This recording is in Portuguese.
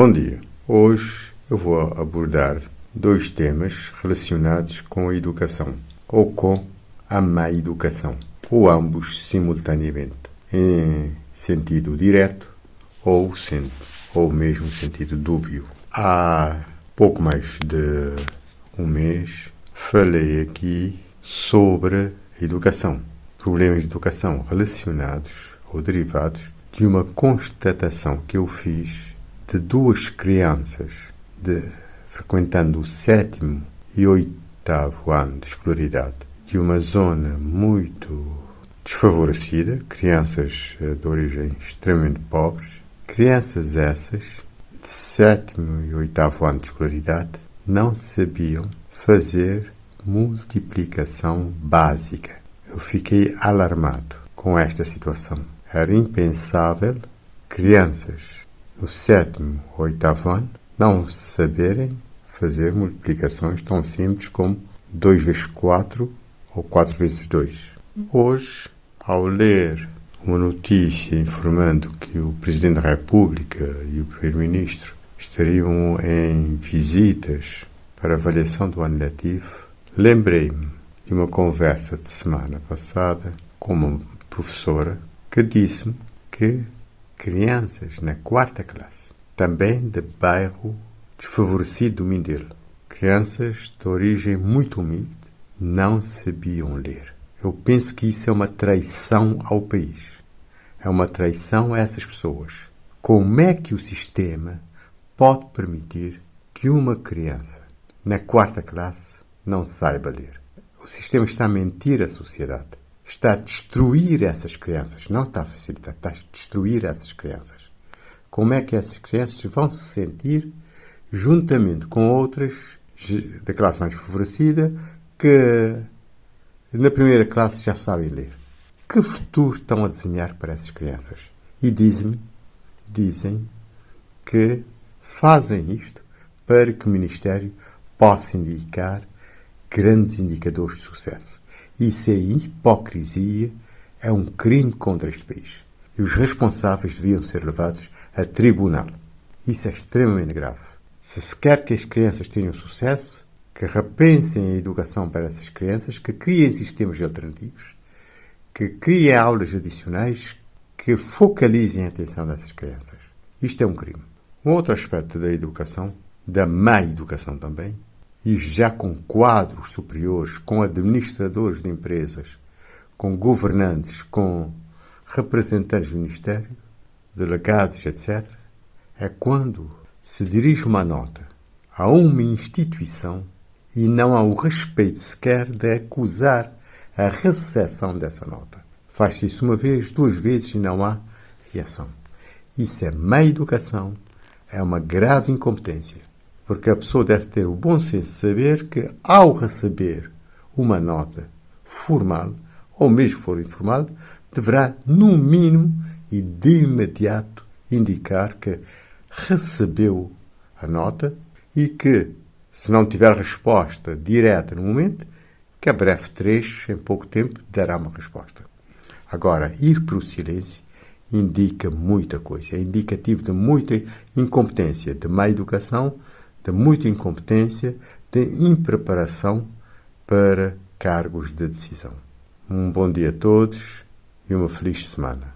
Bom dia. Hoje eu vou abordar dois temas relacionados com a educação ou com a má educação, ou ambos simultaneamente, em sentido direto ou, sendo, ou mesmo sentido dúbio. Há pouco mais de um mês falei aqui sobre educação, problemas de educação relacionados ou derivados de uma constatação que eu fiz de duas crianças de, frequentando o sétimo e oitavo ano de escolaridade de uma zona muito desfavorecida, crianças eh, de origem extremamente pobres, crianças essas de sétimo e oitavo ano de escolaridade não sabiam fazer multiplicação básica. Eu fiquei alarmado com esta situação. Era impensável crianças no sétimo ou oitavo ano não saberem fazer multiplicações tão simples como 2 vezes 4 ou 4 vezes 2. Hoje, ao ler uma notícia informando que o Presidente da República e o Primeiro-Ministro estariam em visitas para avaliação do ano letivo, lembrei-me de uma conversa de semana passada com uma professora que disse-me que crianças na quarta classe, também de bairro desfavorecido do Mindelo, crianças de origem muito humilde, não sabiam ler. Eu penso que isso é uma traição ao país. É uma traição a essas pessoas. Como é que o sistema pode permitir que uma criança na quarta classe não saiba ler? O sistema está a mentir a sociedade está a destruir essas crianças, não está a facilitar, está a destruir essas crianças. Como é que essas crianças vão se sentir juntamente com outras da classe mais favorecida que na primeira classe já sabem ler? Que futuro estão a desenhar para essas crianças? E dizem-me, dizem que fazem isto para que o Ministério possa indicar grandes indicadores de sucesso. Isso é hipocrisia, é um crime contra este país. E os responsáveis deviam ser levados a tribunal. Isso é extremamente grave. Se se quer que as crianças tenham sucesso, que repensem a educação para essas crianças, que criem sistemas alternativos, que criem aulas adicionais, que focalizem a atenção dessas crianças. Isto é um crime. Um outro aspecto da educação, da má educação também, e já com quadros superiores, com administradores de empresas, com governantes, com representantes do Ministério, delegados, etc., é quando se dirige uma nota a uma instituição e não há o respeito sequer de acusar a recepção dessa nota. Faz-se isso uma vez, duas vezes e não há reação. Isso é má educação, é uma grave incompetência porque a pessoa deve ter o bom senso de saber que, ao receber uma nota formal, ou mesmo for informal, deverá, no mínimo e de imediato, indicar que recebeu a nota e que, se não tiver resposta direta no momento, que a breve trecho, em pouco tempo, dará uma resposta. Agora, ir para o silêncio indica muita coisa, é indicativo de muita incompetência, de má educação, de muita incompetência, de impreparação para cargos de decisão. Um bom dia a todos e uma feliz semana.